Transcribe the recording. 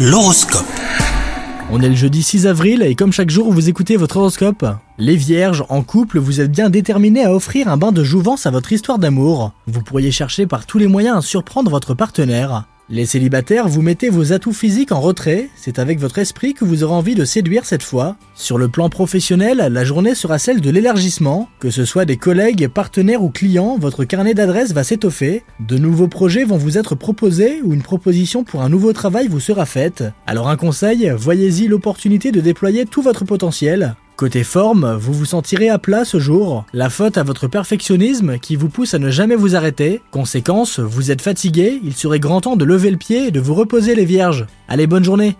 L'horoscope. On est le jeudi 6 avril et comme chaque jour vous écoutez votre horoscope, les vierges, en couple, vous êtes bien déterminés à offrir un bain de jouvence à votre histoire d'amour. Vous pourriez chercher par tous les moyens à surprendre votre partenaire. Les célibataires, vous mettez vos atouts physiques en retrait, c'est avec votre esprit que vous aurez envie de séduire cette fois. Sur le plan professionnel, la journée sera celle de l'élargissement, que ce soit des collègues, partenaires ou clients, votre carnet d'adresses va s'étoffer, de nouveaux projets vont vous être proposés ou une proposition pour un nouveau travail vous sera faite. Alors un conseil, voyez-y l'opportunité de déployer tout votre potentiel. Côté forme, vous vous sentirez à plat ce jour. La faute à votre perfectionnisme qui vous pousse à ne jamais vous arrêter. Conséquence, vous êtes fatigué, il serait grand temps de lever le pied et de vous reposer les vierges. Allez, bonne journée